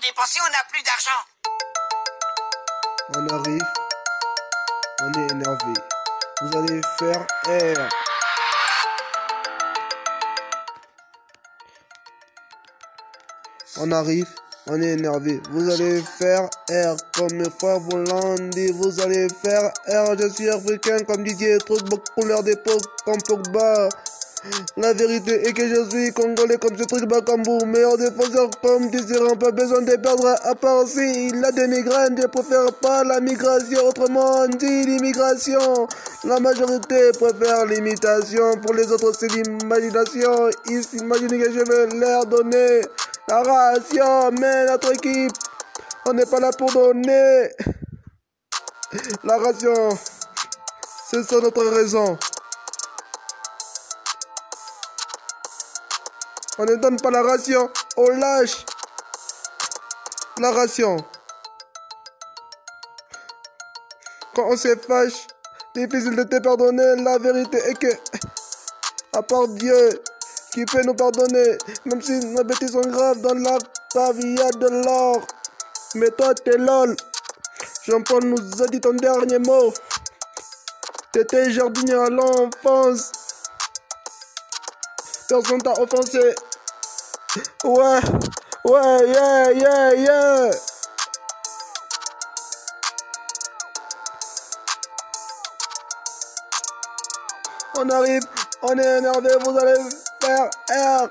dépensé, on n'a plus d'argent. On arrive. On est énervé. Vous allez faire R. On arrive. On est énervé. Vous allez faire R comme mes frères vous. Vous allez faire R. Je suis africain comme Didier. Trop de couleur des peaux comme Pogba. La vérité est que je suis congolais comme ce truc Bakambu, meilleur défenseur comme Désirant, pas besoin de perdre à part si il a des migraines, je préfère pas la migration, autrement dit l'immigration. La majorité préfère l'imitation, pour les autres c'est l'imagination. Ils s'imaginent que je vais leur donner la ration, mais notre équipe, on n'est pas là pour donner la ration. C'est ça notre raison. On ne donne pas la ration, on lâche la ration. Quand on se fâche, difficile de te pardonner. La vérité est que, à part Dieu, qui peut nous pardonner, même si nos bêtises sont graves, dans la pavilla de l'or. Mais toi, t'es lol. Jean-Paul nous a dit ton dernier mot. T'étais jardinier à l'enfance. Personne t'a offensé. Ouais, ouais, yeah, yeah, yeah. On arrive, on est énervé, vous allez faire R.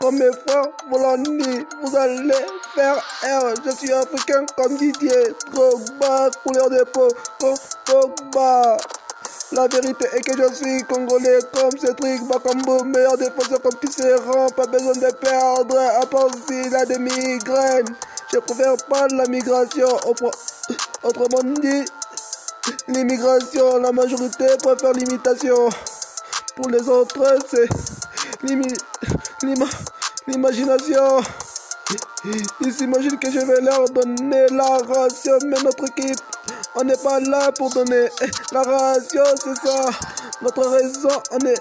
Comme mes frères vous l'ont dit, vous allez faire R. Je suis africain comme Didier, trop bas, couleur de peau, trop bas. La vérité est que je suis congolais comme Cédric Bakambo, meilleur défenseur comme Tisserand, pas besoin de perdre, à part s'il a des migraines. Je préfère pas la migration, autrement dit, l'immigration, la majorité préfère l'imitation. Pour les autres, c'est l'imagination. Ils s'imaginent que je vais leur donner la ration, mais notre équipe on n'est pas là pour donner la ration, c'est ça. Notre raison, on ne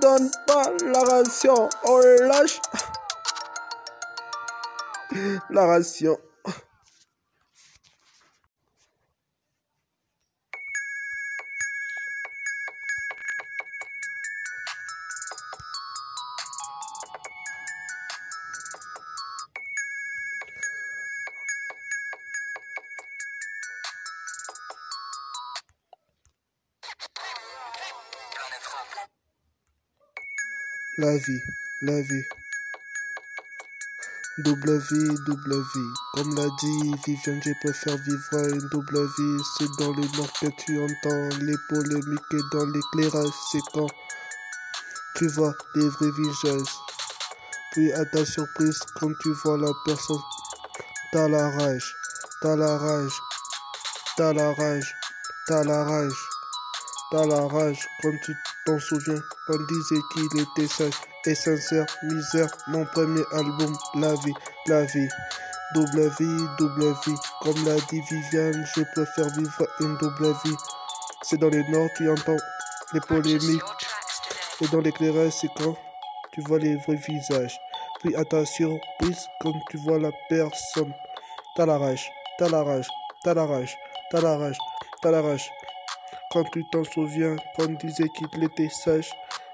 donne pas la ration. On lâche la ration. La vie, la vie. Double vie, double vie. Comme l'a dit Viviane, je préfère vivre une double vie. C'est dans le nord que tu entends les polémiques et dans l'éclairage. C'est quand tu vois les vrais visages. Puis à ta surprise, quand tu vois la personne, t'as la rage, t'as la rage, t'as la rage, t'as la rage, t'as la rage quand tu t'en souviens, on disait qu'il était sage et sincère, misère, mon premier album, la vie, la vie. Double vie, double vie, comme l'a dit Viviane, je préfère vivre une double vie. C'est dans le nord, tu entends les polémiques, et dans l'éclairage, c'est quand tu vois les vrais visages. Puis à ta surprise, quand tu vois la personne, t'as la rage, t'as la rage, t'as la rage, t'as la rage, t'as la rage quand tu t'en souviens, quand disait qu'il était sage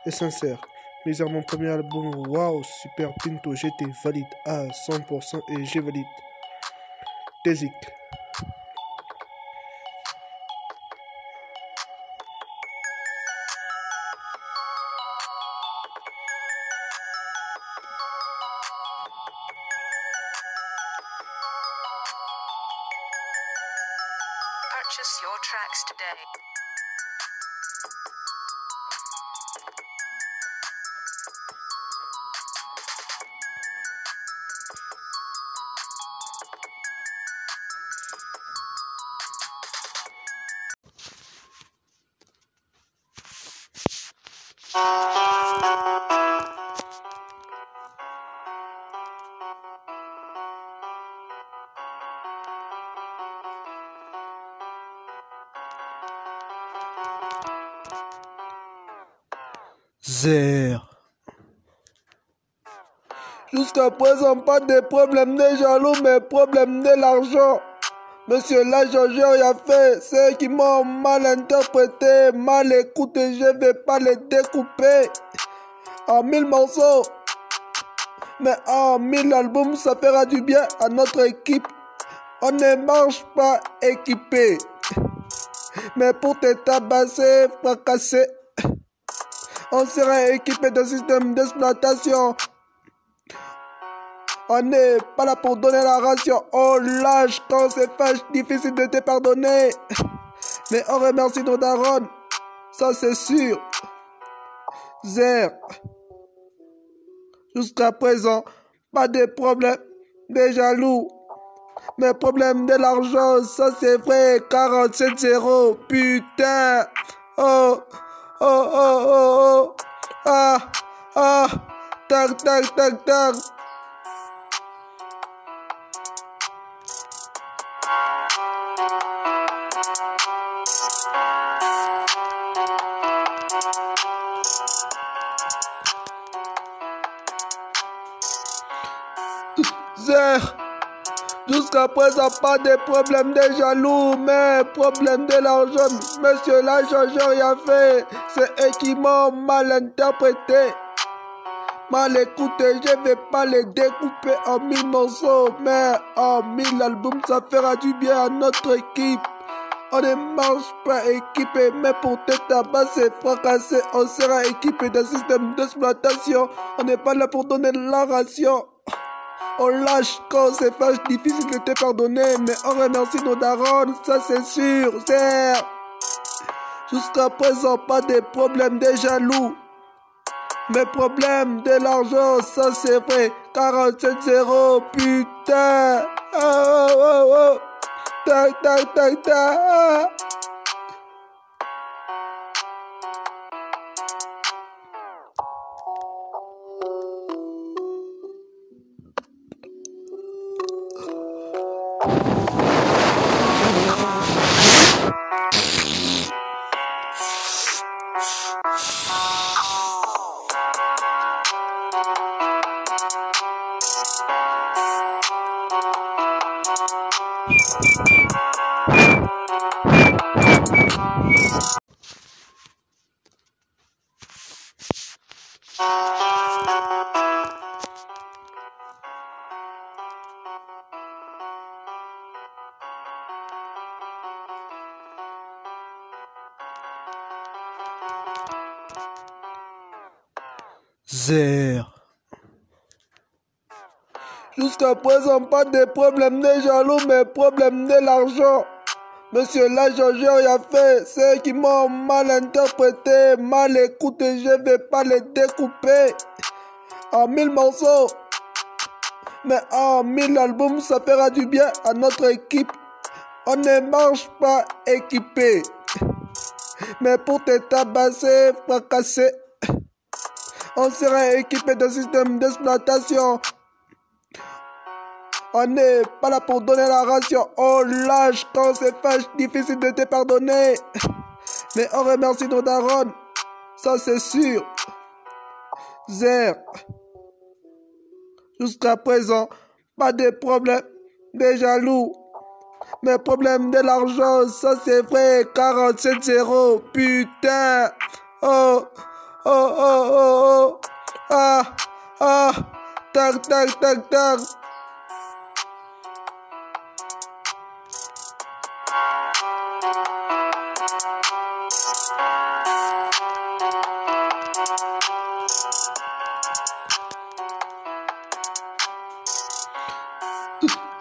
et sincère. Mais à mon premier album, waouh, Super Pinto, j'étais valide à 100% et j'ai valide. Désic. Jusqu'à présent, pas de problème de jaloux, mais problème de l'argent. Monsieur l'agent, j'ai rien fait. Ceux qui m'ont mal interprété, mal écouté, je vais pas les découper en mille morceaux. Mais en mille albums, ça fera du bien à notre équipe. On ne marche pas équipé. Mais pour te tabasser, fracasser, on sera équipé d'un système d'exploitation. On n'est pas là pour donner la ration. On lâche quand c'est fâche, difficile de te pardonner. Mais on remercie nos darons. Ça c'est sûr. Zer. Jusqu'à présent, pas de problème de jaloux. Mais problème de l'argent, ça c'est vrai. 47 0 putain. Oh, oh, oh, oh, oh. Ah, ah. Tac, tac, tac, tac. Jusqu'à présent, pas de problème de jaloux, mais problème de l'argent. Monsieur l'agent, j'ai rien fait. C'est eux qui m'ont mal interprété. Mal écouté, je vais pas les découper en mille morceaux, mais en mille albums, ça fera du bien à notre équipe. On ne marche pas équipé, mais pour te tabasser, fracasser, on sera équipé d'un système d'exploitation. On n'est pas là pour donner la ration. On lâche quand c'est fâche, difficile de te pardonner, mais on remercie nos darons, ça c'est sûr, c'est. Jusqu'à présent, pas de problème de jaloux. Mais problème de l'argent, ça c'est vrai. 47-0, putain. Oh, oh, oh, oh. Tac, tac, tac, tac. Zer. Jusqu'à présent, pas de problème de jaloux, mais problème de l'argent. Monsieur j'ai rien fait. Ceux qui m'ont mal interprété, mal écouté, je vais pas les découper en mille morceaux. Mais en mille albums, ça fera du bien à notre équipe. On ne marche pas équipé. Mais pour te tabasser, fracasser, on sera équipé d'un système d'exploitation. On n'est pas là pour donner la ration. On lâche quand c'est fâche, difficile de te pardonner. Mais on remercie nos darons. Ça c'est sûr. Zer. Jusqu'à présent, pas de problème de jaloux. Mais problème de l'argent, ça c'est vrai. 47-0, putain. Oh, oh, oh, oh, oh. Ah, ah. Tac, tac, tac, tac.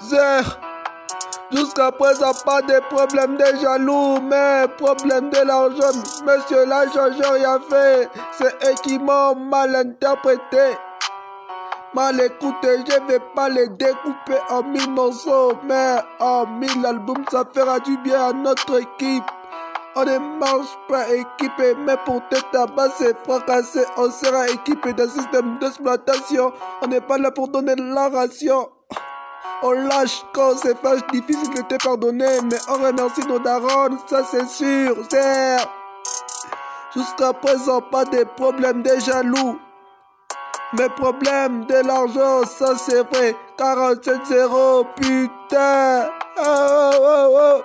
Zer. Jusqu'à présent, pas de problème de jaloux, mais problème de l'argent. Monsieur l'agent, j'ai rien fait. C'est eux qui m'ont mal interprété. Mal écouté, je vais pas les découper en mille morceaux, mais en mille albums, ça fera du bien à notre équipe. On ne marche pas équipé, mais pour te tabasser, fracasser, on sera équipé d'un système d'exploitation. On n'est pas là pour donner la ration. On lâche quand c'est fâche, difficile de te pardonner, mais on remercie nos darons, ça c'est sûr, c'est. Jusqu'à présent, pas de problème de jaloux. Mes problèmes de l'argent, ça c'est vrai. 47-0, putain. Oh, oh, oh, oh.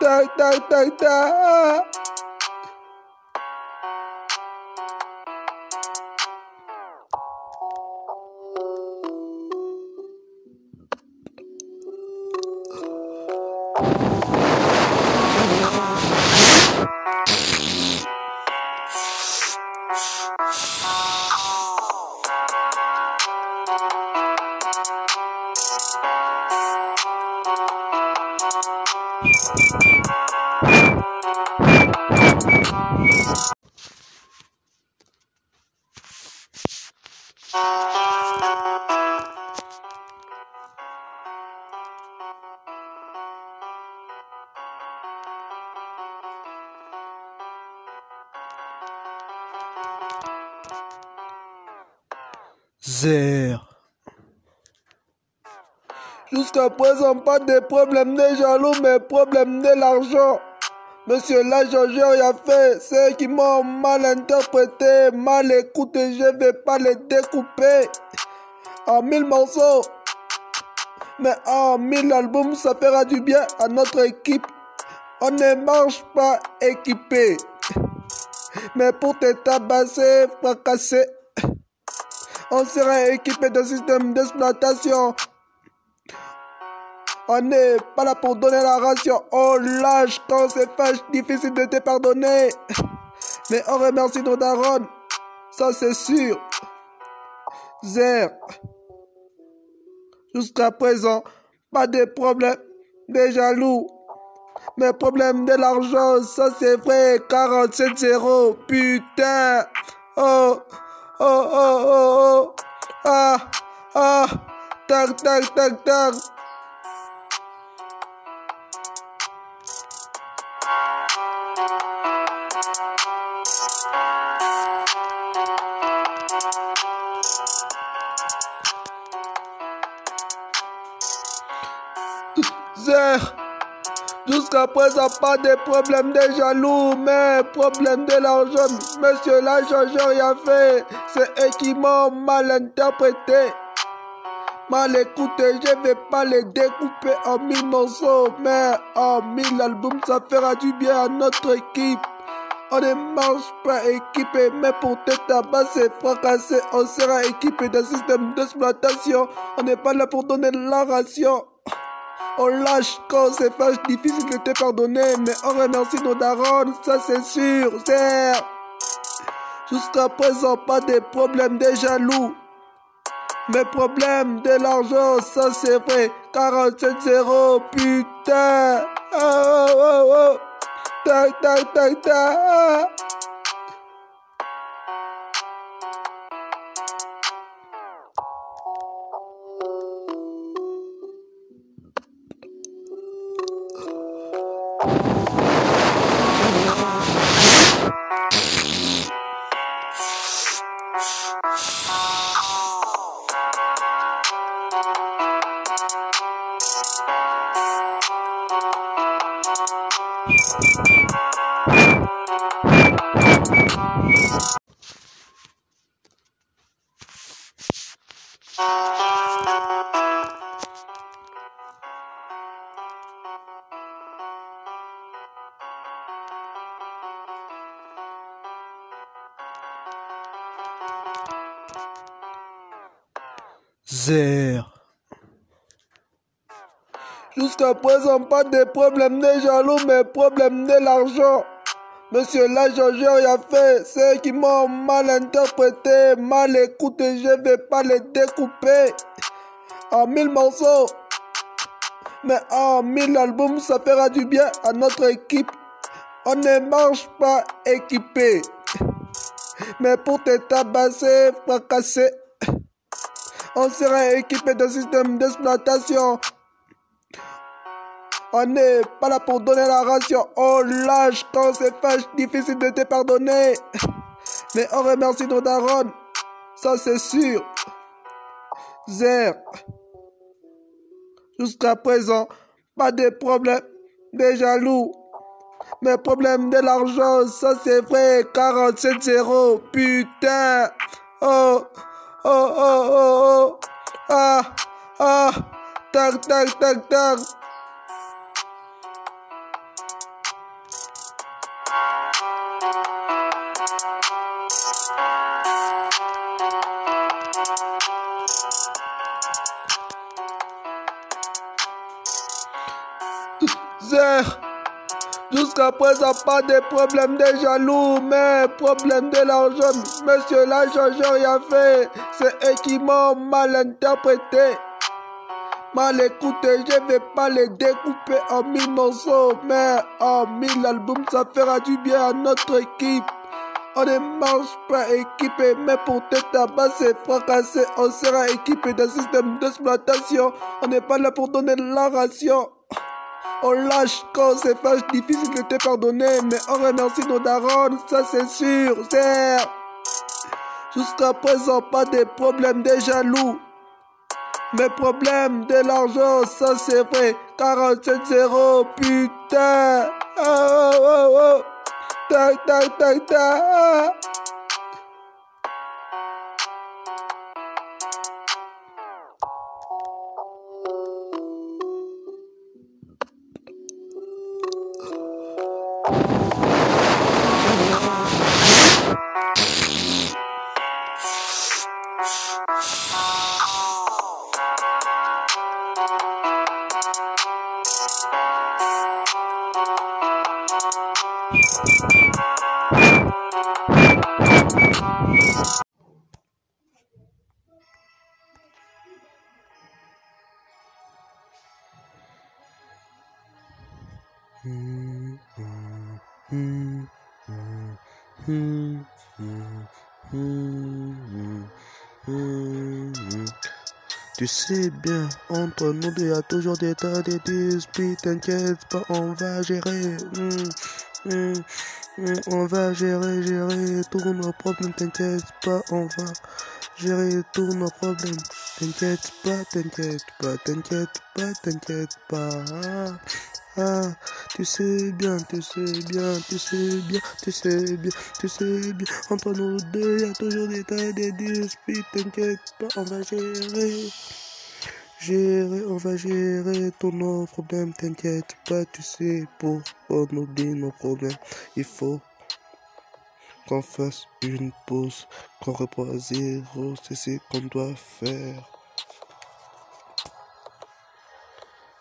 Tac, tac, tac, tac. Jusqu'à présent, pas de problème de jaloux, mais problème de l'argent. Monsieur l'agent, rien fait. Ceux qui m'ont mal interprété, mal écouté, je vais pas les découper en mille morceaux. Mais en mille albums, ça fera du bien à notre équipe. On ne marche pas équipé. Mais pour te tabasser, fracasser, on sera équipé d'un système d'exploitation. On n'est pas là pour donner la ration. On lâche quand c'est fâche, difficile de te pardonner. Mais on remercie nos darons. Ça, c'est sûr. Zer. Jusqu'à présent, pas de problème de jaloux. Mais problème de l'argent, ça c'est vrai. 47-0. Putain. Oh. Oh, oh, oh, oh. Ah. Ah. Tac, tac, tac, tac. Zer. Jusqu'à présent, pas de problème de jaloux, mais problème de l'argent. Monsieur l'agent, j'ai rien fait. C'est eux qui m'ont mal interprété. Mal écouté, je vais pas les découper en mille morceaux, mais en mille albums, ça fera du bien à notre équipe. On ne marche pas équipé, mais pour te tabasser, fracasser, on sera équipé d'un système d'exploitation. On n'est pas là pour donner la ration. On lâche quand c'est fâche, difficile de te pardonner, mais on remercie nos darons, ça c'est sûr, c'est. Jusqu'à présent, pas de problème de jaloux. Mais problème de l'argent, ça c'est vrai. 47-0, putain. Oh, oh, oh, oh. Tac, tac, tac, tac. Jusqu'à présent, pas de problème de jaloux, mais problème de l'argent. Monsieur l'agent, rien fait. Ceux qui m'ont mal interprété, mal écouté, je vais pas les découper en mille morceaux. Mais en mille albums, ça fera du bien à notre équipe. On ne marche pas équipé. Mais pour te tabasser, fracasser, on sera équipé d'un système d'exploitation. On n'est pas là pour donner la ration. On lâche quand c'est fâche, difficile de te pardonner. Mais on remercie nos darons. Ça c'est sûr. Zer. Jusqu'à présent, pas de problème de jaloux. Mais problème de l'argent, ça c'est vrai. 47-0. Putain. Oh. Oh, oh, oh, oh. Ah, ah. Tac, tac, tac, tac. Jusqu'à présent, pas de problème de jaloux, mais problème de l'argent. Monsieur l'argent, j'ai rien fait. C'est eux qui m'ont mal interprété. Mal écouté, je vais pas les découper en mille morceaux, mais en mille albums, ça fera du bien à notre équipe. On ne marche pas équipé, mais pour te tabasser, fracasser, on sera équipé d'un système d'exploitation. On n'est pas là pour donner la ration. On lâche quand c'est fâche, difficile de te pardonner, mais on remercie nos darons, ça c'est sûr, c'est. Jusqu'à présent, pas de problème de jaloux. Mais problème de l'argent, ça c'est vrai. 47-0, putain. Oh, oh, oh, oh. Tac, tac, tac, tac. Tu sais bien, entre nous deux, y a toujours des tas de disputes. T'inquiète pas, on va gérer. Hmm, hmm, hmm, on va gérer, gérer tous nos problèmes. T'inquiète pas, on va gérer tous nos problèmes. T'inquiète pas, t'inquiète pas, t'inquiète pas, t'inquiète pas. Ah, ah, tu sais bien, tu sais bien, tu sais bien, tu sais bien, tu sais bien. Entre nous deux, y a toujours des tas de disputes. T'inquiète pas, on va gérer. Gérer, on va gérer tous nos problèmes. T'inquiète pas, tu sais, pour on oublie nos problèmes, il faut qu'on fasse une pause, qu'on reprend à zéro. C'est ce qu'on doit faire.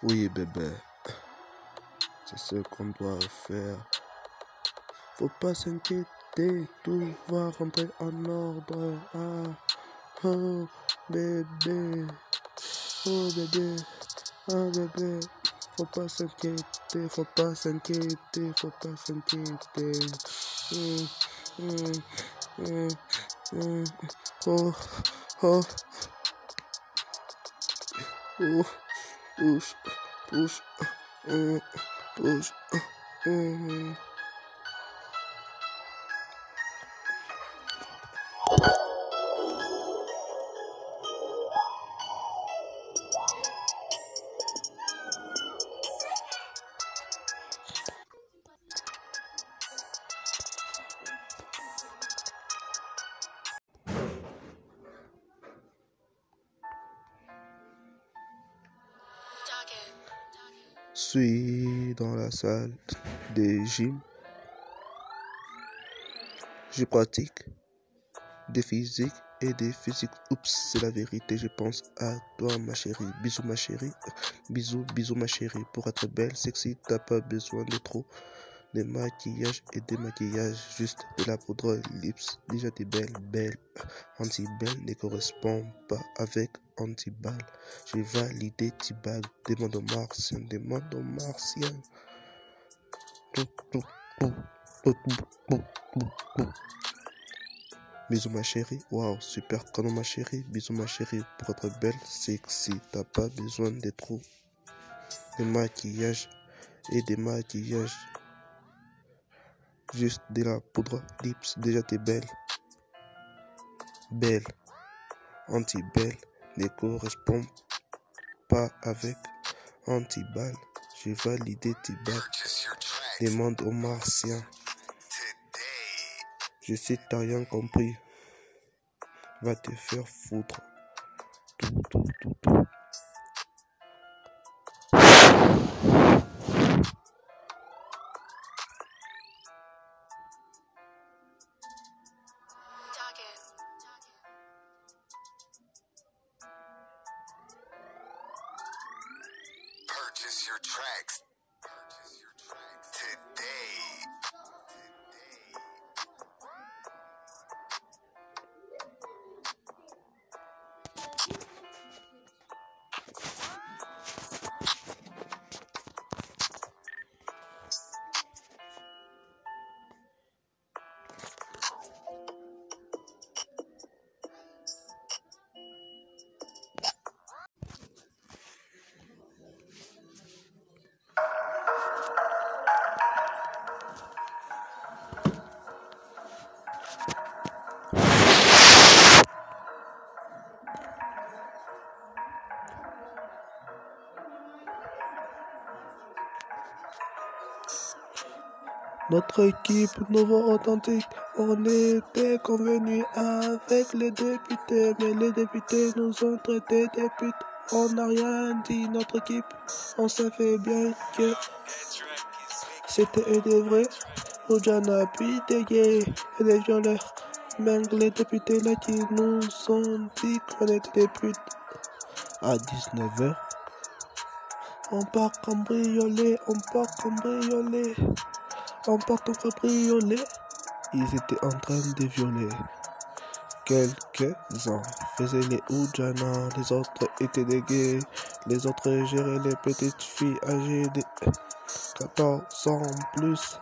Oui, bébé. C'est ce qu'on doit faire. Faut pas s'inquiéter, tout va rentrer en ordre. Ah, oh, bébé. Oh, bébé. Oh, bébé. Faut pas s'inquiéter, faut pas s'inquiéter, faut pas s'inquiéter. Hum, hum, hum, hum. Oh, oh. Oh, push, push, hum, push, hum. Suis dans la salle de gym. Je pratique des physiques et des physiques. Oups, c'est la vérité. Je pense à toi, ma chérie. Bisous, ma chérie. Bisous, bisous, ma chérie. Pour être belle, sexy, t'as pas besoin de trop de maquillage et de maquillage. Juste de la poudre lips. Déjà, t'es belle, belle. Anti-belle ne correspond pas avec anti-balle. J'ai validé T-bag. Demande au martien. Demande au martien. Bisous ma chérie, waouh, super canon ma chérie, bisous ma chérie, pour être belle, sexy, t'as pas besoin de trop de maquillage et de maquillage. Juste de la poudre lips, déjà t'es belle. Belle, anti-belle, ne correspond pas avec anti-balle. J'ai validé tes balles. Demande aux martiens. Je sais, t'as rien compris. Va te faire foutre. Tout, tout, tout, tout. Notre équipe nouveau authentique, on était convenu avec les députés, mais les députés nous ont traités des putes. On n'a rien dit, notre équipe, on savait bien que c'était des vrais. Ojana, puis des gays et des violeurs. Même les députés là qui nous ont dit qu'on était des putes. À 19h, on part cambrioler, on part cambrioler. En partant cabriolet, ils étaient en train de violer. Quelques-uns faisaient les Oujana, les autres étaient des gays, les autres géraient les petites filles âgées de 14 ans plus.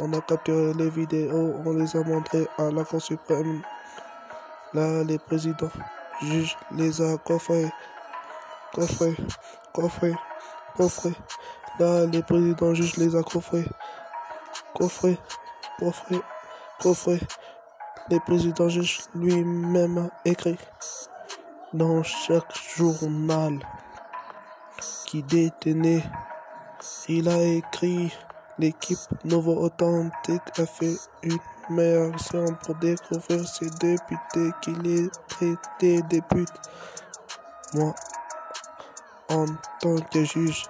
On a capturé les vidéos, on les a montrées à la Cour suprême. Là, les présidents, juges les a coffrés, coffrés, coffrés, coffrés. Là, les présidents juges les a coffrés, coffrés, coffrés, coffrés. Les présidents juges lui-même écrit dans chaque journal qui détenait. Il a écrit l'équipe Novo Authentique a fait une meilleure action pour découvrir ces députés qui les traitaient des. Moi, en tant que juge,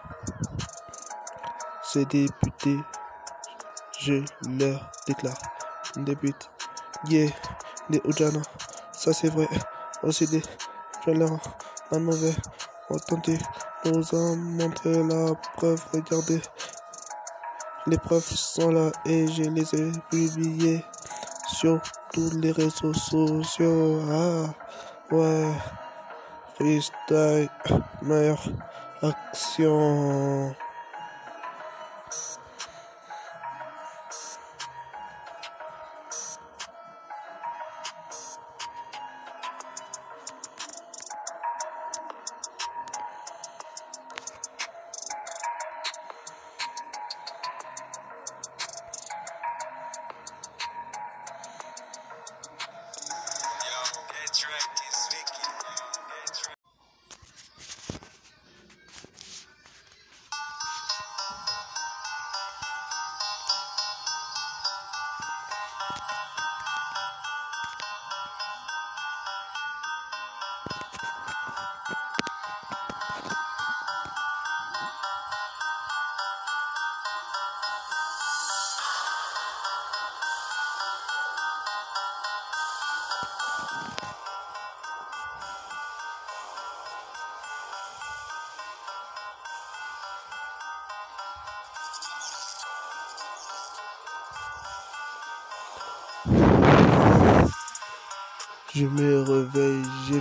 ces députés, je leur déclare des putes. Yeah, des Ujana, ça c'est vrai. Aussi des violents, la nouvelle authentique nous a montré la preuve. Regardez, les preuves sont là et je les ai publiées sur tous les réseaux sociaux. Ah, ouais. Freestyle, meilleure action.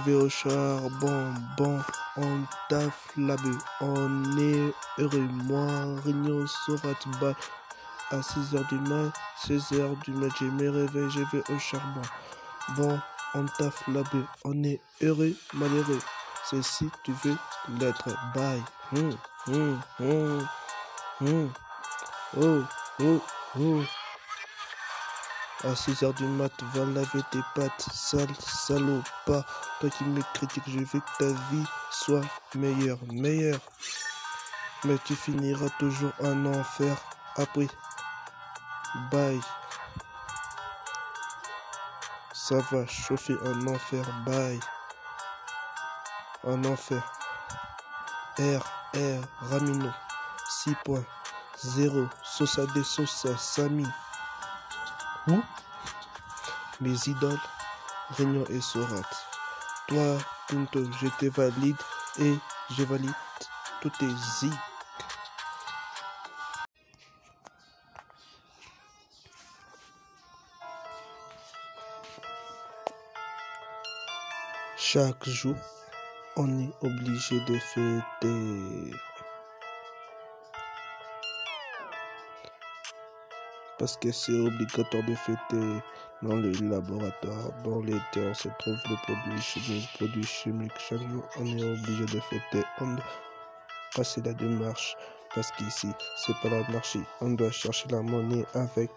Vais au charbon, bon, on taffe la bœuf, on est heureux, moi, réunion sera bas à 6h du mat, 16h du mat, je me réveille, je vais au charbon, bon, on taffe la bœuf, on est heureux, malheureux, c'est si tu veux l'être, bye, hum, hum, hum, hum, oh, oh, oh. À 6h du mat, va laver tes pattes, sale salopard. Toi qui me critiques, je veux que ta vie soit meilleure, meilleure. Mais tu finiras toujours en enfer après. Bye. Ça va chauffer un enfer, bye. Un enfer. R, R, Ramino. 6.0. Sosa de Sosa, Samy. Où? Mes idoles, Réunion et Sorat. Toi, Pinto, je te valide et je valide tous tes zik. Chaque jour, on est obligé de fêter. Parce que c'est obligatoire de fêter dans les laboratoires, dans les terres se trouvent les produits chimiques, produits chimiques. Chaque jour, on est obligé de fêter. On doit casser la démarche. Parce qu'ici, c'est pas l'anarchie. On doit chercher la monnaie avec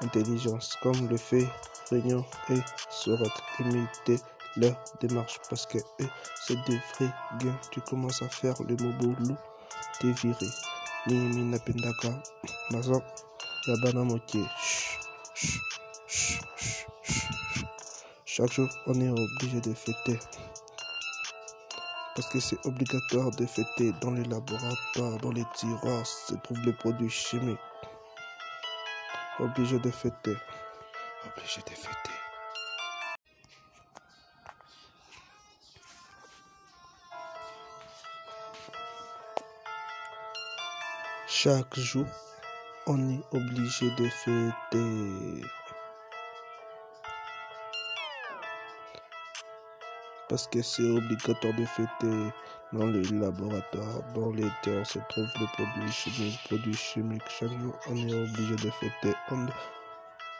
intelligence, comme le fait Réunion et Sorat. Imiter leur démarche parce que c'est des vrais gars. Tu commences à faire le mobolo, t'es viré. Ni mazo, yabana chut. Chaque jour, on est obligé de fêter. Parce que c'est obligatoire de fêter dans les laboratoires, dans les tiroirs, se trouvent les produits chimiques. Obligé de fêter. Obligé de fêter. Chaque jour, on est obligé de fêter. Parce que c'est obligatoire de fêter dans les laboratoires, dans les terres se trouvent les produits chimiques, produits chimiques. Chaque jour, on est obligé de fêter. On doit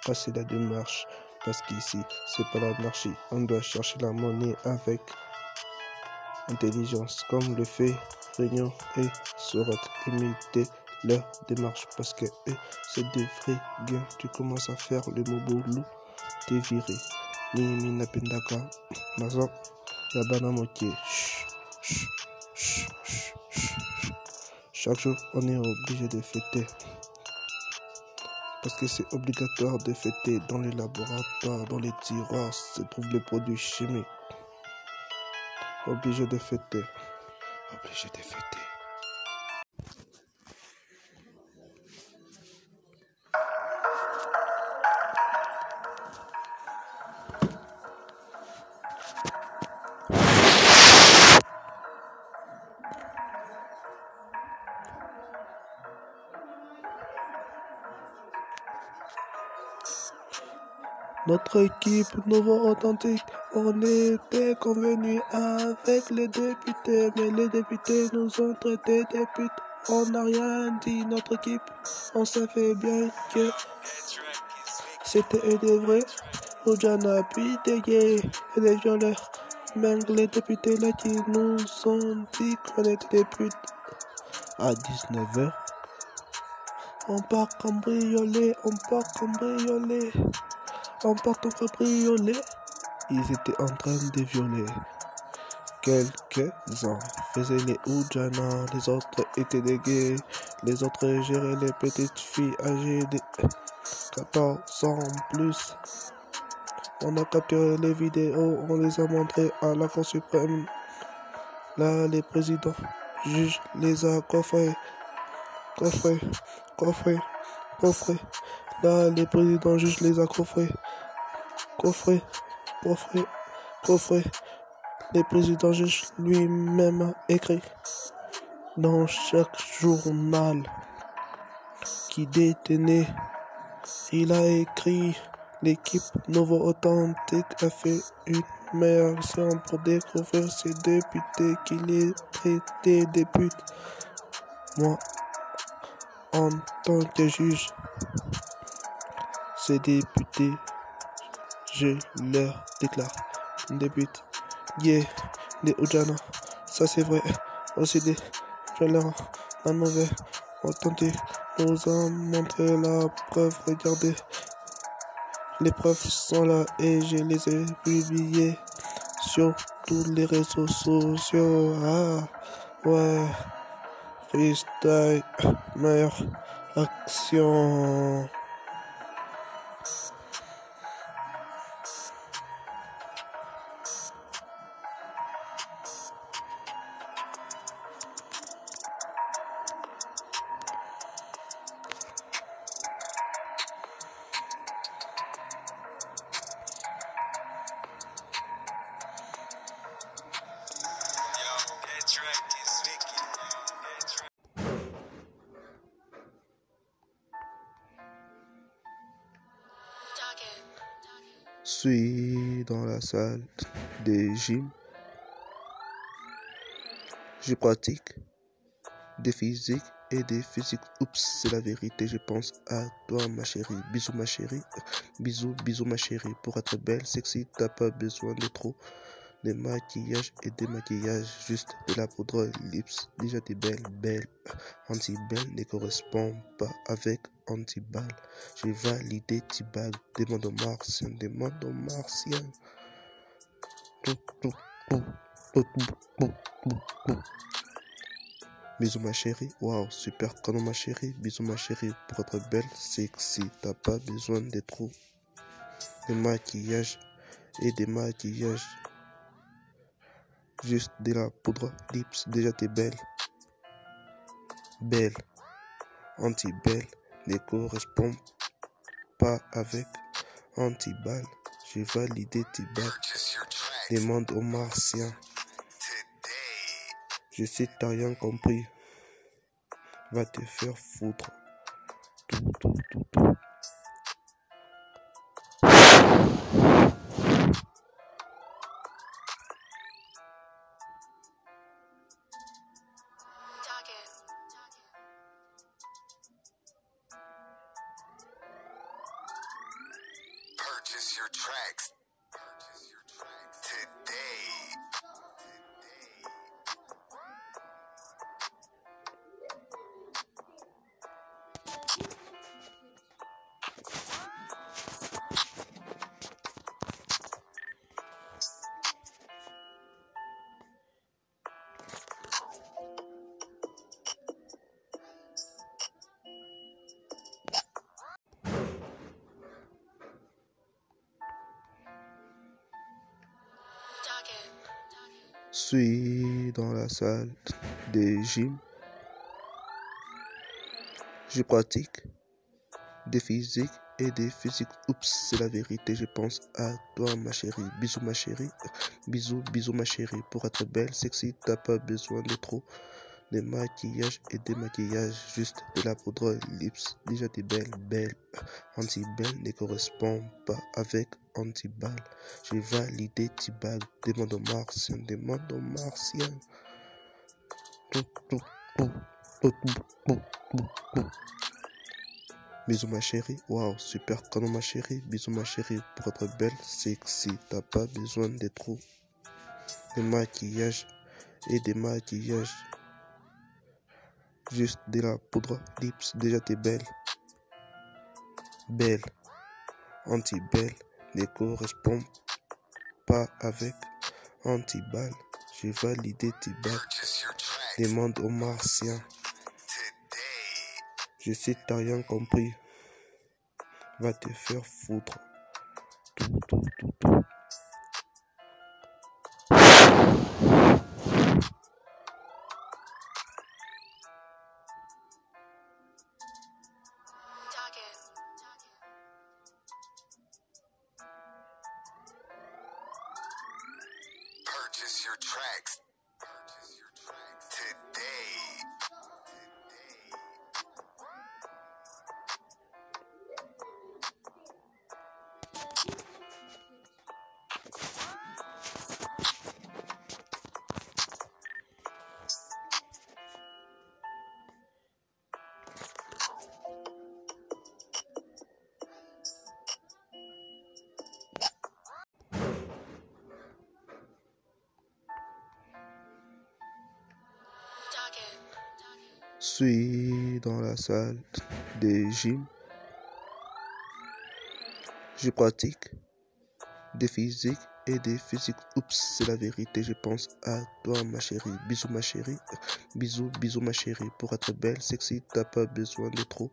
casser la démarche. Parce qu'ici, c'est pas l'anarchie. On doit chercher la monnaie avec intelligence, comme le fait Réunion et Sorat. Imiter leur démarche. Parce que eux, c'est des vrais gars. Tu commences à faire le mobolo, t'es viré. Mina pendaka, mazo, yabana chut. Chaque jour, on est obligé de fêter. Parce que c'est obligatoire de fêter dans les laboratoires, dans les tiroirs, se trouvent les produits chimiques. Obligé de fêter. Obligé de fêter. Notre équipe Nouveau Authentique, on était convenu avec les députés, mais les députés nous ont traités de putes. On n'a rien dit, notre équipe, on savait bien que c'était des vrais. Ojana, puis des gays et des violeurs. Même les députés là qui nous ont dit qu'on était des putes. À 19h, on part cambrioler, on part cambrioler. En partant cabriolet, ils étaient en train de violer. Quelques-uns faisaient les Oujana, les autres étaient des gays, les autres géraient les petites filles âgées de 14 ans plus. On a capturé les vidéos, on les a montrées à la Cour suprême. Là, les présidents, juges les a coffrés, coffrés, coffrés, coffrés. Là, les présidents juges les a coffrés, coffrés, coffrés, coffrés. Les présidents juges lui-même écrit dans chaque journal qui détenait. Il a écrit l'équipe Novo Authentique a fait une meilleure action pour découvrir ces députés qui les traitaient des putes. Moi, en tant que juge, ces députés, je leur déclare des putes, gays, des Ojana. Ça c'est vrai. Aussi des violeurs, la mauvaise authentique nous a montré la preuve. Regardez, les preuves sont là et je les ai publiées sur tous les réseaux sociaux. Ah, ouais. Freestyle, meilleure action. Salle des gym. Je pratique des physiques et des physiques. Oups, c'est la vérité, je pense à toi, ma chérie. Bisous, ma chérie. Bisous, bisous, ma chérie. Pour être belle, sexy, t'as pas besoin de trop de maquillage et de maquillage. Juste de la poudre lips. Déjà, t'es belle, belle. Anti-belle ne correspond pas avec anti-balle. J'ai validé Tibal. Demande au martien, demande au martien. Bisous ma chérie, waouh, super canon ma chérie, bisous ma chérie, pour être belle, sexy, t'as pas besoin de trop de maquillage et de maquillage. Juste de la poudre lips, déjà t'es belle. Belle, anti-belle, ne correspond pas avec anti-balle. J'ai validé tes balles. Demande aux martiens. Je sais, t'as rien compris. Va te faire foutre. Tout, tout, tout, suis dans la salle des gym. Je pratique des physiques et des physiques. Oups, c'est la vérité, je pense à toi, ma chérie. Bisous, ma chérie. Bisous, bisous, ma chérie. Pour être belle, sexy, t'as pas besoin de trop de maquillage et de maquillage. Juste de la poudre lips. Déjà, t'es belle, belle. Anti-belle ne correspond pas avec anti-balle. J'ai validé Tibal. Demande au martien, demande au martien. Tout, tout, tout, tout, tout, tout, tout, tout. Bisous ma chérie, waouh, super canon ma chérie, bisous ma chérie, pour être belle, sexy, t'as pas besoin de trop de maquillage et de maquillage. Juste de la poudre lips, déjà t'es belle. Belle, anti-belle, ne correspond pas avec anti-balle. J'ai validé tes balles. Demande aux martiens. Je sais, t'as rien compris. Va te faire foutre. Your tracks. Dans la salle des gym. Je pratique des physiques et des physiques. Oups, c'est la vérité, je pense à toi, ma chérie. Bisous, ma chérie. Bisous, bisous, ma chérie. Pour être belle, sexy, t'as pas besoin de trop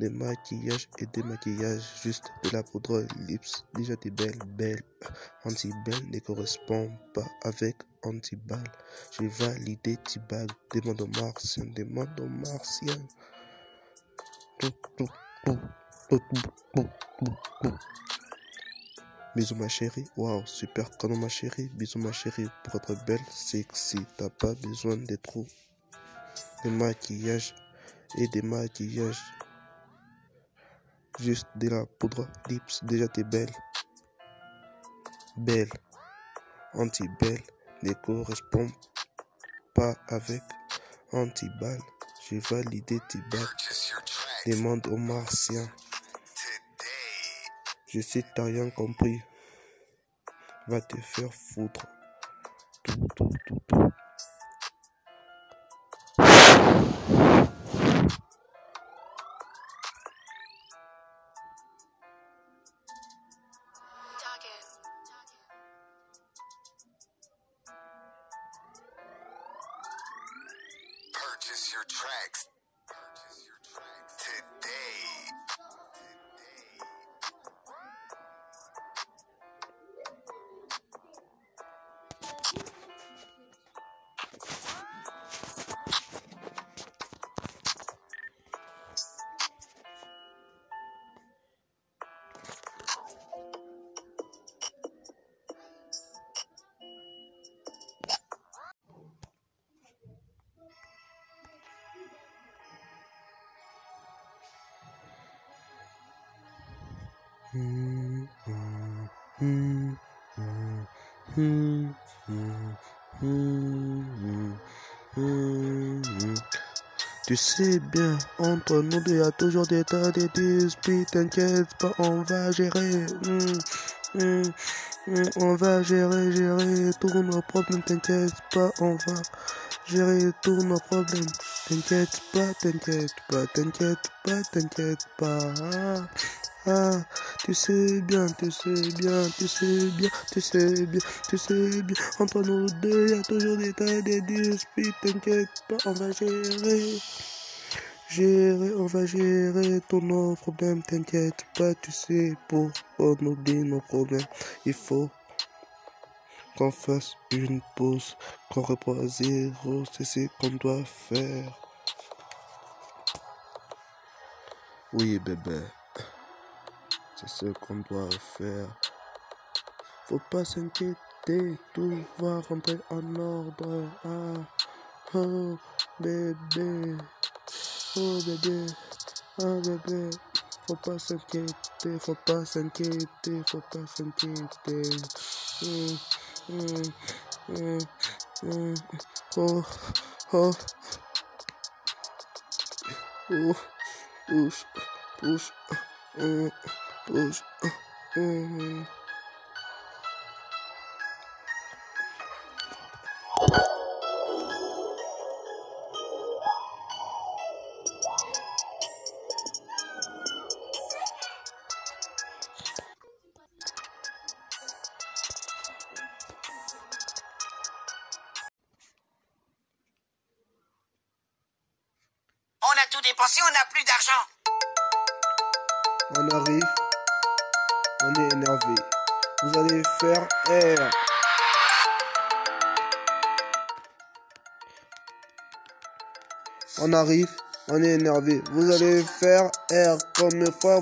de maquillage et de maquillage. Juste de la poudre lips. Déjà, t'es belle, belle. Anti-belle ne correspond pas avec anti-balle. J'ai validé Tibal. Demande au martien, demande au martien. Tout, tout, tout, tout, tout, tout, tout, tout. Bisous ma chérie, waouh, super canon ma chérie, bisous ma chérie, pour être belle, sexy, t'as pas besoin de trop de maquillage et de maquillage. Juste de la poudre lips, déjà t'es belle. belle, anti-belle ne correspond pas avec anti-balle. J'ai validé tes balles. Demande aux martiens. Je sais t'as rien compris. Va te faire foutre. Sais bien, entre nous deux, y a toujours des tas de disputes. T'inquiète pas, on va gérer. Hmm, hmm, hmm, on va gérer, gérer tous nos problèmes. T'inquiète pas, on va gérer tous nos problèmes. T'inquiète pas, t'inquiète pas, t'inquiète pas, t'inquiète pas. Ah, ah, tu sais bien, tu sais bien, tu sais bien, tu sais bien, tu sais bien. Entre nous deux, y a toujours des tas de disputes. T'inquiète pas, on va gérer. Gérer, on va gérer tous nos problèmes. T'inquiète pas, tu sais, pour on oublie nos problèmes, il faut qu'on fasse une pause, qu'on reprend zéro. C'est ce qu'on doit faire. Oui, bébé. C'est ce qu'on doit faire. Faut pas s'inquiéter, tout va rentrer en ordre. Ah, oh, bébé. Oh, bébé. Oh, bébé. Faut pas s'inquiéter, faut pas s'inquiéter, faut pas s'inquiéter. Hum, hum, hum. Oh, oh. Oh, push, push. Hum, push. On n'a plus d'argent. On arrive, on est énervé. Vous allez faire R. On arrive, on est énervé. Vous allez faire R comme mes frères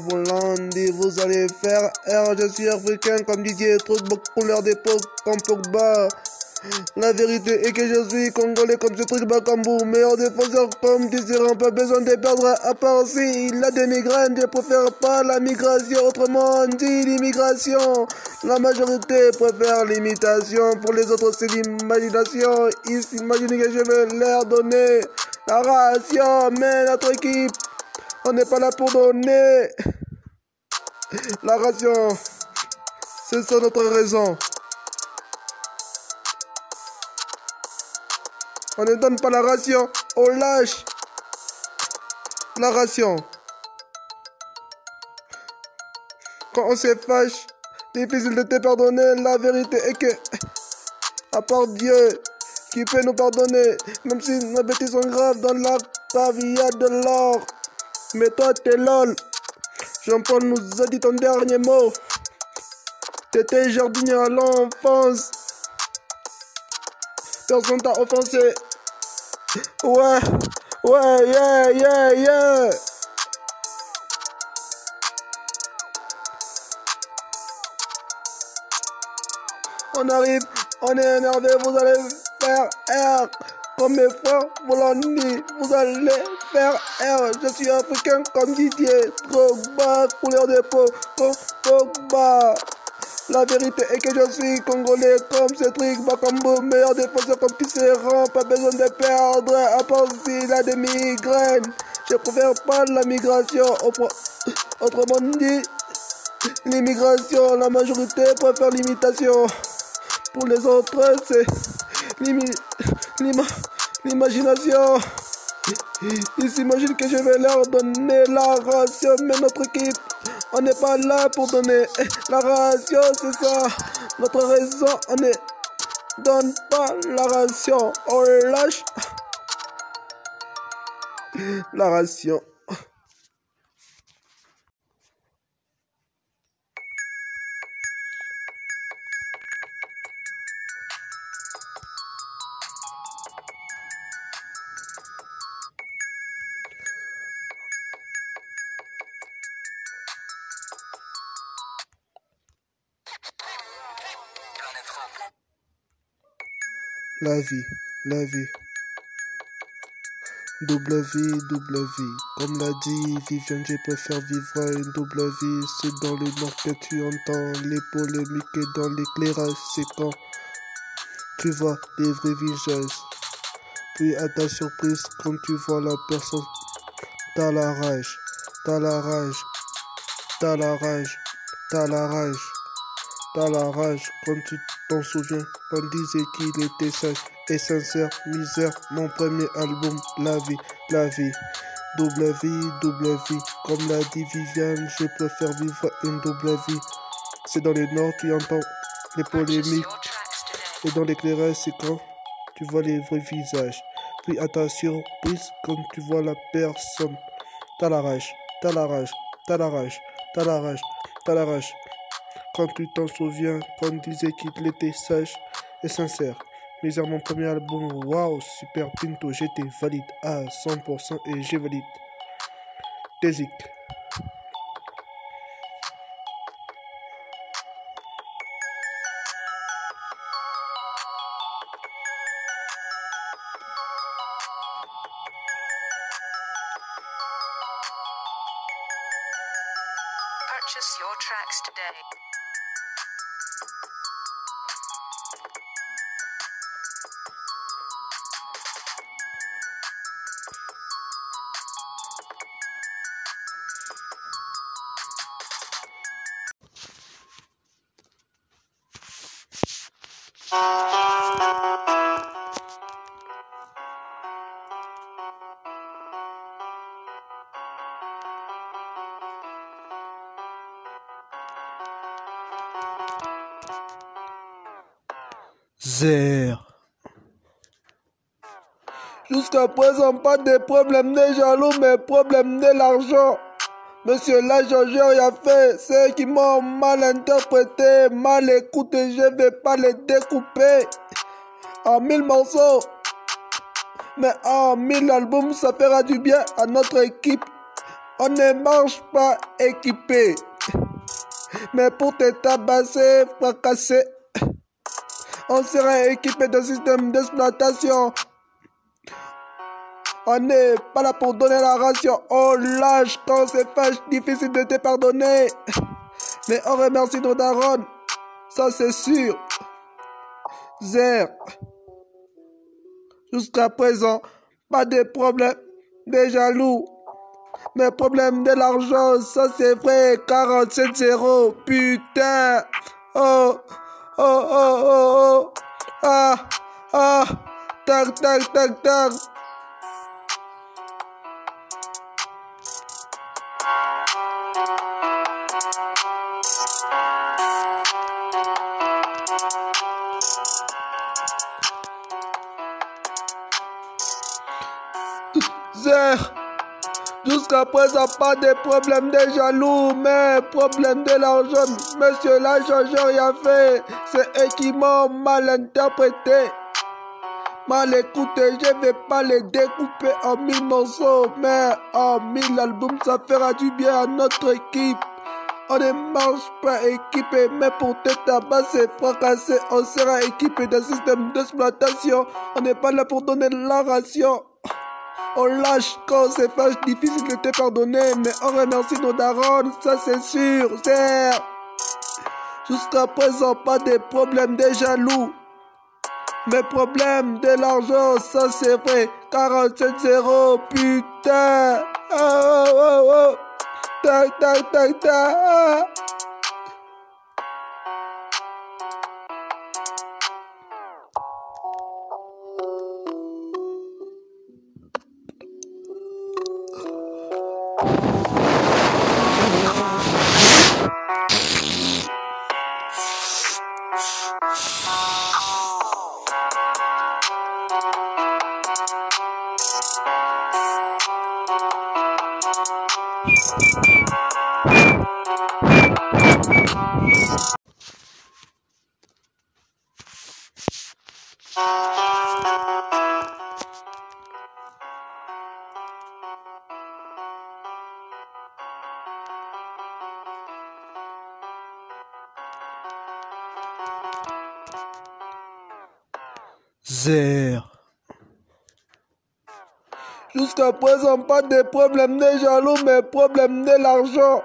dit. Vous allez faire R. Je suis africain comme Didier Truc, couleur d'époque comme Pogba. La vérité est que je suis congolais comme ce truc Bakambu, meilleur défenseur comme Tisserand, pas besoin de perdre à part si il a des migraines, je préfère pas la migration, autrement dit l'immigration. La majorité préfère l'imitation, pour les autres c'est l'imagination, ils s'imaginent que je vais leur donner la ration, mais notre équipe, on n'est pas là pour donner la ration. C'est ça notre raison. On ne donne pas la ration, on lâche la ration. Quand on se fâche, difficile de te pardonner. La vérité est que, à part Dieu qui peut nous pardonner, même si nos bêtises sont graves dans l'arc, de l'or. Mais toi, t'es lol. Jean-Paul nous a dit ton dernier mot. T'étais jardinier à l'enfance. Personne t'a offensé. Ouais, ouais, yeah, yeah, yeah. On arrive, on est énervé, vous allez faire R. Comme mes frères vous l'ont dit, vous allez faire R. Je suis africain comme Didier, trop bas, couleur de peau, comme Pogba. La vérité est que je suis congolais comme Cédric Bakambo, meilleur défenseur comme Tisserand, pas besoin de perdre, à part s'il a des migraines. Je préfère pas la migration, autrement dit, l'immigration, la majorité préfère l'imitation. Pour les autres, c'est l'imagination. Ils s'imaginent que je vais leur donner la ration, mais notre équipe, on n'est pas là pour donner la ration, c'est ça. Notre raison, on ne donne pas la ration, on lâche la ration. La vie, la vie. Double vie, double vie. Comme l'a dit Viviane, je préfère vivre une double vie. C'est dans le nord que tu entends les polémiques et dans l'éclairage. C'est quand tu vois les vrais visages. Puis à ta surprise, quand tu vois la personne, t'as la rage, t'as la rage, t'as la rage, t'as la rage, t'as la rage quand tu souviens, on disait qu'il était sage et sincère. Misère, mon premier album, La vie, la vie. Double vie, double vie. Comme l'a dit Viviane, je préfère vivre une double vie. C'est dans le nord, tu entends les polémiques. Et dans l'éclairage, c'est quand tu vois les vrais visages. Puis à ta surprise, quand tu vois la personne, t'as la rage, t'as la rage, t'as la rage, t'as la rage, t'as la rage. Quand tu t'en souviens, quand on disait qu'il était sage et sincère. Misère, mon premier album, waouh, super Pinto, j'étais valide à 100% et j'ai valide. Tézik. Zer. Jusqu'à présent, pas de problème de jaloux, mais problème de l'argent. Monsieur l'agent, j'ai rien fait. Ceux qui m'ont mal interprété, mal écouté, je vais pas les découper en mille morceaux. Mais en mille albums, ça fera du bien à notre équipe. On ne marche pas équipé. Mais pour te tabasser, fracasser, on sera équipé d'un système d'exploitation. On n'est pas là pour donner la ration. On lâche quand c'est fâche, difficile de te pardonner. Mais on remercie nos darons. Ça, c'est sûr. Zer. Jusqu'à présent, pas de problème de jaloux. Mais problème de l'argent, ça c'est vrai. 47-0. Putain. Oh. Oh, oh, oh, oh. Ah. Ah. Tac, tac, tac, tac. Jusqu'à présent, pas de problème de jaloux, mais problème de l'argent. Monsieur l'agent, j'ai rien fait. C'est eux qui m'ont mal interprété. Mal écouté, je vais pas les découper en mille morceaux, mais en mille albums, ça fera du bien à notre équipe. On ne marche pas équipé, mais pour te tabasser, fracasser, on sera équipé d'un système d'exploitation. On n'est pas là pour donner la ration. On lâche quand c'est fâche, difficile de te pardonner, mais on remercie nos darons, ça c'est sûr, c'est... Jusqu'à présent, pas de problème des jaloux. Mes problèmes de l'argent, ça c'est vrai. 47-0, putain. Oh, oh, oh, oh. Tac, tac, tac, tac. Jusqu'à présent, pas de problème de jaloux, mais problème de l'argent.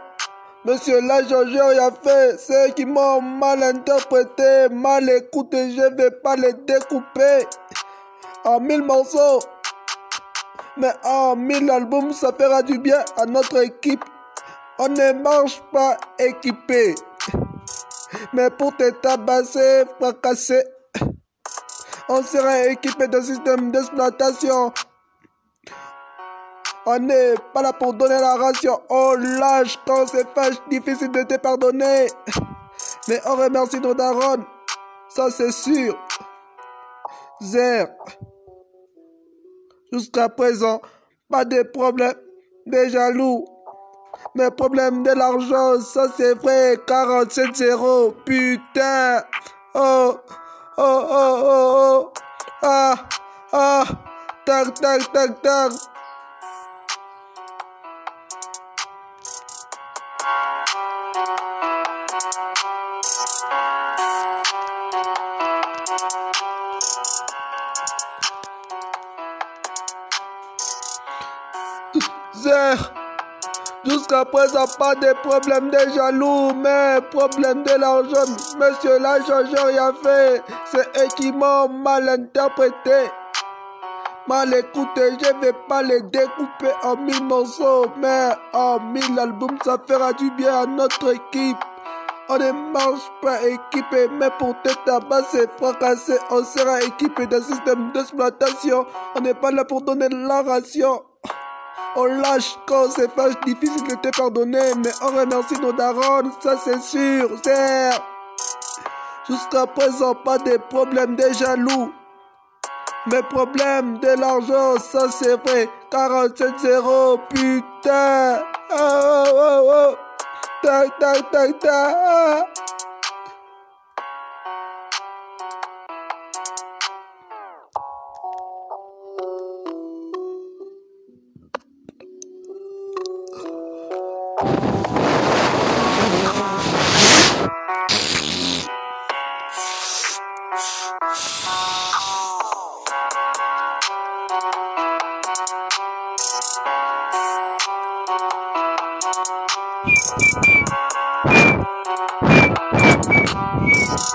Monsieur l'agent, j'ai rien fait. Ceux qui m'ont mal interprété, mal écouté, je vais pas les découper en mille morceaux. Mais en mille albums, ça fera du bien à notre équipe. On ne marche pas équipé. Mais pour te tabasser, fracasser, on sera équipé d'un système d'exploitation. On n'est pas là pour donner la ration. On lâche quand c'est fâche, difficile de te pardonner. Mais on remercie nos darons. Ça c'est sûr. Zer. Jusqu'à présent, pas de problème des jaloux. Mais problème de l'argent, ça c'est vrai. 47-0. Putain. Oh. Oh, oh, oh, oh. Ah. Ah. Tac, tac, tac, tac. Jusqu'à présent, pas de problème de jaloux, mais problème de l'argent. Monsieur l'agent, j'ai rien fait. C'est eux qui m'ont mal interprété. Mal écouté, je vais pas les découper en mille morceaux, mais en mille albums, ça fera du bien à notre équipe. On ne marche pas équipé, mais pour te tabasser, fracasser, on sera équipé d'un système d'exploitation. On n'est pas là pour donner la ration. On lâche quand c'est fâche, difficile de te pardonner, mais on remercie nos darons, ça c'est sûr, c'est. Jusqu'à présent, pas de problème de jaloux. Mais problème de l'argent, ça c'est vrai. 47-0, putain. Oh, oh, oh, oh. Tac, tac, tac, tac.